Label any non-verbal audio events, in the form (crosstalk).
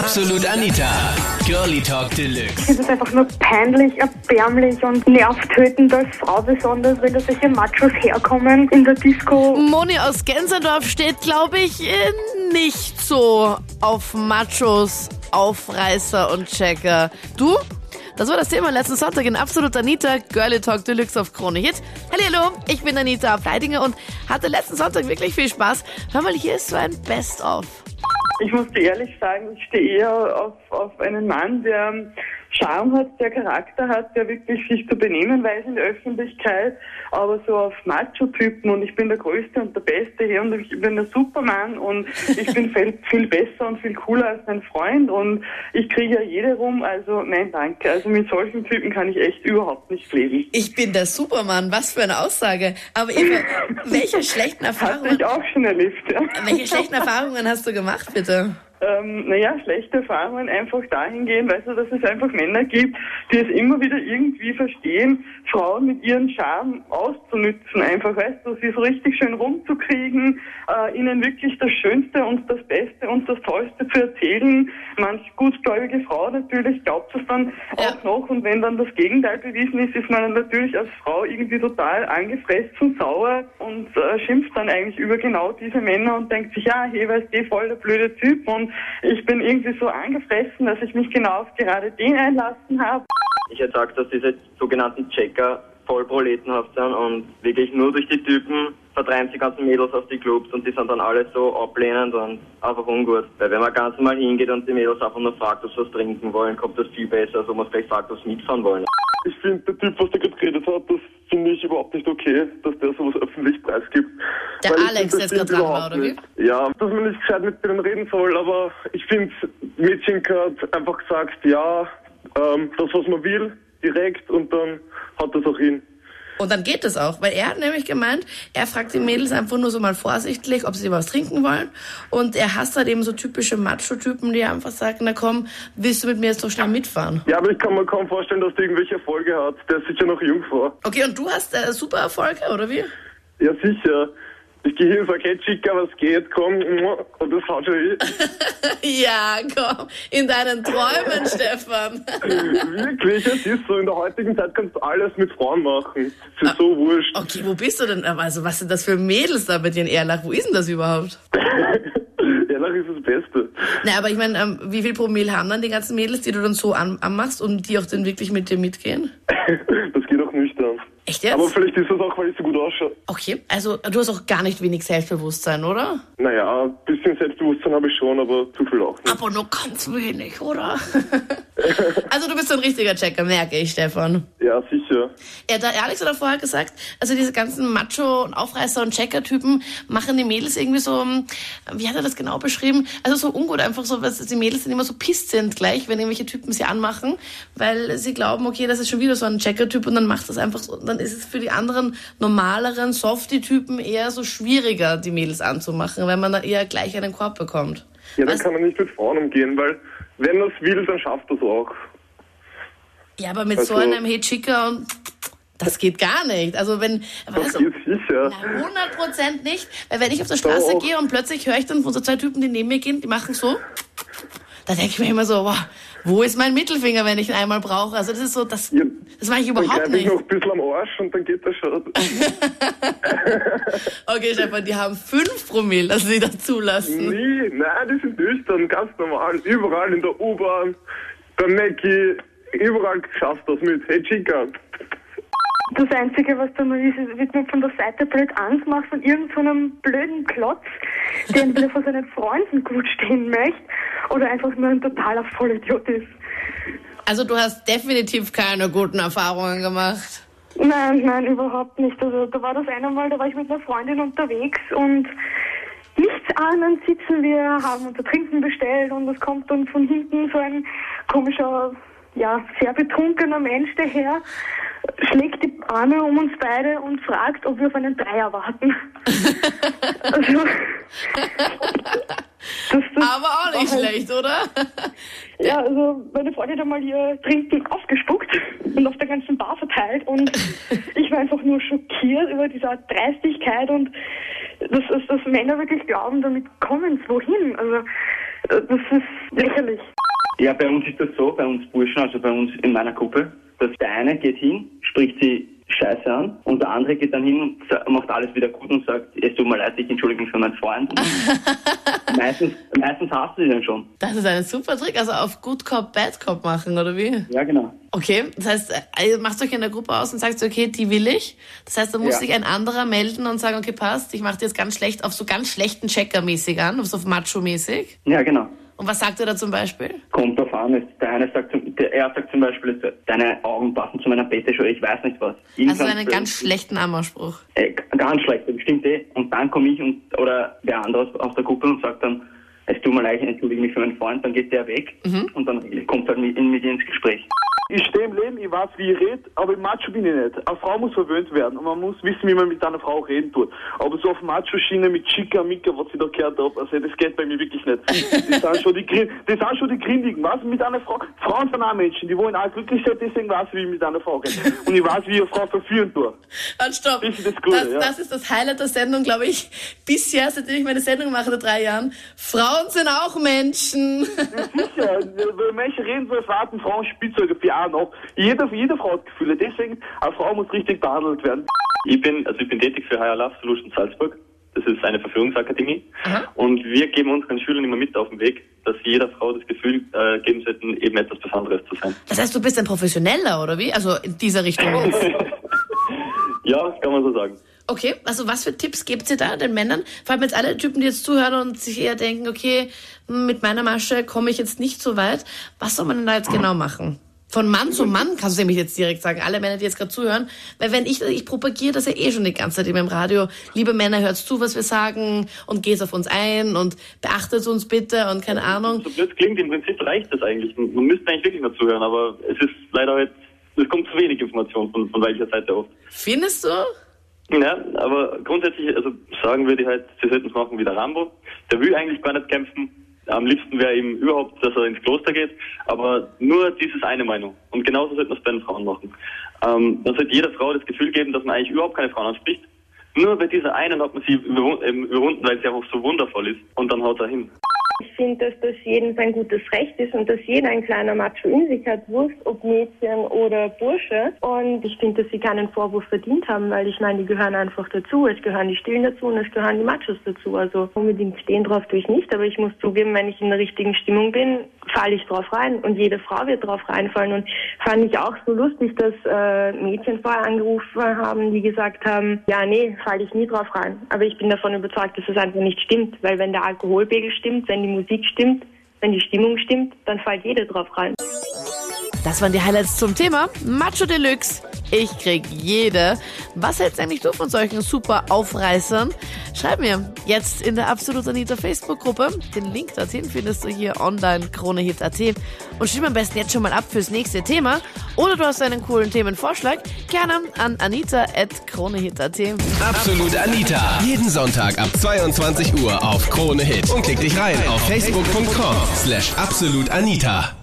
Absolut Anita. Girlie Talk Deluxe. Es einfach nur peinlich, erbärmlich und nervtötend als Frau besonders, wenn da solche Machos herkommen in der Disco. Moni aus Gensendorf steht, glaube ich, äh, nicht so auf Machos, Aufreißer und Checker. Du? Das war das Thema letzten Sonntag in Absolut Anita, Girlie Talk Deluxe auf Krone Hit. Hallo, ich bin Anita Fleidinger und hatte letzten Sonntag wirklich viel Spaß. Hör mal, hier ist so ein Best-of. Ich muss dir ehrlich sagen, ich stehe eher auf, auf einen Mann, der Charme hat, der Charakter hat, der wirklich sich zu benehmen weiß in der Öffentlichkeit, aber so auf Macho-Typen und ich bin der Größte und der Beste hier und ich bin der Superman und ich bin viel, (laughs) viel besser und viel cooler als mein Freund und ich kriege ja jede rum, also nein, danke. Also mit solchen Typen kann ich echt überhaupt nicht leben. Ich bin der Superman, was für eine Aussage. Aber Eva, welche (laughs) schlechten Hatte Erfahrungen, ich auch schon erlebt, ja. welche schlechten Erfahrungen hast du gemacht, bitte? Ähm, naja, schlechte Erfahrungen einfach dahingehend, weißt du, dass es einfach Männer gibt, die es immer wieder irgendwie verstehen, Frauen mit ihren Charme auszunützen, einfach, weißt du, sie so richtig schön rumzukriegen, äh, ihnen wirklich das Schönste und das Beste und das Tollste zu erzählen. Manch gutgläubige Frau natürlich glaubt das dann Ja. auch noch und wenn dann das Gegenteil bewiesen ist, ist man dann natürlich als Frau irgendwie total angefressen, sauer und äh, schimpft dann eigentlich über genau diese Männer und denkt sich, ja, weißt du, voll der blöde Typ und ich bin irgendwie so angefressen, dass ich mich genau auf gerade den einlassen habe. Ich hätte gesagt, dass diese sogenannten Checker voll proletenhaft sind und wirklich nur durch die Typen vertreiben sie ganzen Mädels aus die Clubs und die sind dann alle so ablehnend und einfach ungut. Weil wenn man ganz normal hingeht und die Mädels einfach nur fragt, ob sie was trinken wollen, kommt das viel besser, als wenn man vielleicht fragt, ob sie mitfahren wollen. Ich finde, der Typ, was der gerade geredet hat, das finde ich überhaupt nicht okay, dass der sowas öffentlich preisgibt. Der Weil Alex, der jetzt gerade dran oder wie? Ja, dass man nicht gescheit mit denen reden soll, aber ich finde, Mädchen hat einfach gesagt, ja, ähm, das, was man will, direkt und dann hat das auch hin. Und dann geht es auch, weil er hat nämlich gemeint, er fragt die Mädels einfach nur so mal vorsichtig, ob sie was trinken wollen. Und er hasst halt eben so typische Macho-Typen, die einfach sagen, na komm, willst du mit mir jetzt so schnell mitfahren? Ja, aber ich kann mir kaum vorstellen, dass der irgendwelche Erfolge hat. Der ist sicher noch Jungfrau. Okay, und du hast äh, super Erfolge, oder wie? Ja, sicher. Ich gehe und sage, hey Chica, was geht, komm, und das haut schon eh. (laughs) Ja, komm, in deinen Träumen, (laughs) Stefan. Wirklich, es ist so, in der heutigen Zeit kannst du alles mit Frauen machen. Es ist so wurscht. Okay, wo bist du denn? Also, was sind das für Mädels da bei dir in Erlach? Wo ist denn das überhaupt? (laughs) Ehrlich ist das Beste. Na, aber ich meine, ähm, wie viel Promille haben dann die ganzen Mädels, die du dann so an anmachst und die auch dann wirklich mit dir mitgehen? Das geht auch nüchtern. Echt jetzt? Aber vielleicht ist das auch, weil ich so gut ausschaue. Okay, also du hast auch gar nicht wenig Selbstbewusstsein, oder? Naja, ein bisschen Selbstbewusstsein habe ich schon, aber zu viel auch nicht. Aber nur ganz wenig, oder? (laughs) also du bist so ein richtiger Checker, merke ich, Stefan. Ja, sicher. Ja, der Alex hat vorher gesagt, also diese ganzen Macho- und Aufreißer- und Checker-Typen machen die Mädels irgendwie so, ähm, wie hat er das genau beschrieben? Also so ungut, einfach so, was die Mädels sind immer so pisst sind gleich, wenn irgendwelche Typen sie anmachen, weil sie glauben, okay, das ist schon wieder so ein Checker-Typ und dann macht das einfach so, dann ist es für die anderen normaleren Softie-Typen eher so schwieriger, die Mädels anzumachen, weil man dann eher gleich einen Korb bekommt. Ja, dann Was- kann man nicht mit Frauen umgehen, weil wenn es will, dann schafft es auch. Ja, aber mit so Also- einem Hey Chica und das geht gar nicht. Also wenn, geht sicher. Na, 100 Prozent nicht. Weil wenn ich auf der Straße Doch. gehe und plötzlich höre ich dann von so zwei Typen, die neben mir gehen, die machen so, da denke ich mir immer so, wow, wo ist mein Mittelfinger, wenn ich ihn einmal brauche? Also das ist so, das, Ja, das mache ich Dann überhaupt ich nicht. noch ein bisschen am Arsch und dann geht das schon. (laughs) Okay, Stefan, die haben fünf Promille, dass sie das zulassen. Nie, nein, die sind nüchtern, ganz normal. Überall in der U-Bahn, beim Mackie, überall schaffst du das mit. Hey Chica. Das Einzige, was da noch ist, ist, wird mir von der Seite blöd angemacht von irgendeinem blöden Klotz, der entweder vor seinen Freunden gut stehen möchte oder einfach nur ein totaler Vollidiot ist. Also du hast definitiv keine guten Erfahrungen gemacht. Nein, nein, überhaupt nicht. Also da war das eine Mal, da war ich mit einer Freundin unterwegs und nichts ahnend sitzen wir, haben unser Trinken bestellt und es kommt dann von hinten so ein komischer, ja, sehr betrunkener Mensch daher schlägt die Arme um uns beide und fragt, ob wir auf einen Dreier warten. (laughs) also, das, das Aber auch nicht halt- schlecht, oder? Ja, also meine Freundin hat mal ihr Trinken ausgespuckt und auf der ganzen Bar verteilt und (laughs) ich war einfach nur schockiert über diese Art Dreistigkeit und dass, dass, dass Männer wirklich glauben, damit kommen sie wohin. Also das ist lächerlich. Ja, bei uns ist das so, bei uns Burschen, also bei uns in meiner Gruppe, dass der eine geht hin, spricht sie Scheiße an und der andere geht dann hin und macht alles wieder gut und sagt, es tut mir leid, ich entschuldige mich für meinen Freund. Und (laughs) meistens, meistens hast du sie dann schon. Das ist ein super Trick. Also auf Good Cop, Bad Cop machen, oder wie? Ja, genau. Okay, das heißt, äh, ihr macht euch in der Gruppe aus und sagt, okay, die will ich. Das heißt, da muss Ja. sich ein anderer melden und sagen, okay, passt, ich mache dir jetzt ganz schlecht, auf so ganz schlechten Checker-mäßig an, auf so Macho-mäßig. Ja, genau. Und was sagt er da zum Beispiel? Kommt drauf an. Der eine sagt, zum- der, er sagt zum Beispiel, deine Augen passen zu meiner Betteschuhe, ich weiß nicht was. Also Irgendwann- einen ganz schlechten Ammerspruch. Äh, ganz schlecht, das stimmt eh. Und dann komme ich und, oder der andere aus, der Gruppe und sagt dann, es tut mir leid, ich entschuldige mich für meinen Freund, dann geht der weg und dann kommt er mit, mit ins Gespräch. Ich stehe im Leben, ich weiß, wie ich rede, aber im Macho bin ich nicht. Eine Frau muss verwöhnt werden und man muss wissen, wie man mit einer Frau reden tut. Aber so auf Macho-Schiene mit Chica, Mika, was ich da gehört habe, also das geht bei mir wirklich nicht. Das sind schon die, Grin- das sind schon die Grindigen, was? Mit einer Frau, Frauen sind auch Menschen, die wollen auch glücklich sein, deswegen weiß ich, wie ich mit einer Frau rede. Und ich weiß, wie ich eine Frau verführen tue. Und stopp. Das ist das Gute, das, ja. das ist das Highlight der Sendung, glaube ich, bisher, seitdem ich meine Sendung mache, seit drei Jahren. Frauen sind auch Menschen. Sicher, wenn Menschen reden so, als warten Frauen Spielzeuge für auch noch. Jeder, jede Frau hat Gefühle, deswegen, eine Frau muss richtig behandelt werden. Ich bin, also ich bin tätig für Higher Love Solutions Salzburg. Das ist eine Verführungsakademie. Aha. Und wir geben unseren Schülern immer mit auf den Weg, dass sie jeder Frau das Gefühl äh, geben sollten, eben etwas Besonderes zu sein. Das heißt, du bist ein Professioneller, oder wie? Also in dieser Richtung jetzt. (laughs) Ja, das kann man so sagen. Okay, also was für Tipps gebt ihr da den Männern? Vor allem jetzt alle Typen, die jetzt zuhören und sich eher denken, okay, hm, mit meiner Masche komme ich jetzt nicht so weit. Was soll man denn da jetzt genau machen? Von Mann zu Mann kannst du nämlich jetzt direkt sagen, alle Männer, die jetzt gerade zuhören. Weil wenn ich, ich propagiere das ja eh schon die ganze Zeit immer im Radio. Liebe Männer, hört zu, was wir sagen und geht auf uns ein und beachtet uns bitte und keine Ahnung. So blöd klingt, im Prinzip reicht das eigentlich. Man müsste eigentlich wirklich nur zuhören, aber es ist leider halt, es kommt zu wenig Information von, von welcher Seite oft. Findest du? Ja, aber grundsätzlich, also sagen würde ich halt, sie sollten es machen wie der Rambo. Der will eigentlich gar nicht kämpfen. Am liebsten wäre ihm überhaupt, dass er ins Kloster geht, aber nur dieses eine Meinung. Und genauso sollten wir es bei den Frauen machen. Ähm, dann sollte jeder Frau das Gefühl geben, dass man eigentlich überhaupt keine Frauen anspricht. Nur bei dieser einen hat man sie überwun- ähm, überwunden, weil sie einfach so wundervoll ist. Und dann haut er hin. Ich finde, dass das jedem sein gutes Recht ist und dass jeder ein kleiner Macho in sich hat, Wurst, ob Mädchen oder Bursche. Und ich finde, dass sie keinen Vorwurf verdient haben, weil ich meine, die gehören einfach dazu. Es gehören die Stillen dazu und es gehören die Machos dazu. Also unbedingt stehen drauf tue ich nicht, aber ich muss zugeben, wenn ich in der richtigen Stimmung bin, falle ich drauf rein und jede Frau wird drauf reinfallen. Und fand ich auch so lustig, dass äh, Mädchen vorher angerufen haben, die gesagt haben, ja, nee, falle ich nie drauf rein. Aber ich bin davon überzeugt, dass es einfach nicht stimmt, weil wenn der Alkoholpegel stimmt, wenn die Musik stimmt, wenn die Stimmung stimmt, dann fällt jede drauf rein. Das waren die Highlights zum Thema Macho Deluxe. Ich krieg jede. Was hältst eigentlich du von solchen super Aufreißern? Schreib mir jetzt in der Absolut Anita Facebook-Gruppe. Den Link dorthin findest du hier online kronehit.at. Und stimm am besten jetzt schon mal ab fürs nächste Thema. Oder du hast einen coolen Themenvorschlag. Gerne an anita.kronehit.at. Absolut Anita. Jeden Sonntag ab 22 Uhr auf Krone Hit. Und klick dich rein auf facebook.com slash absolutanita.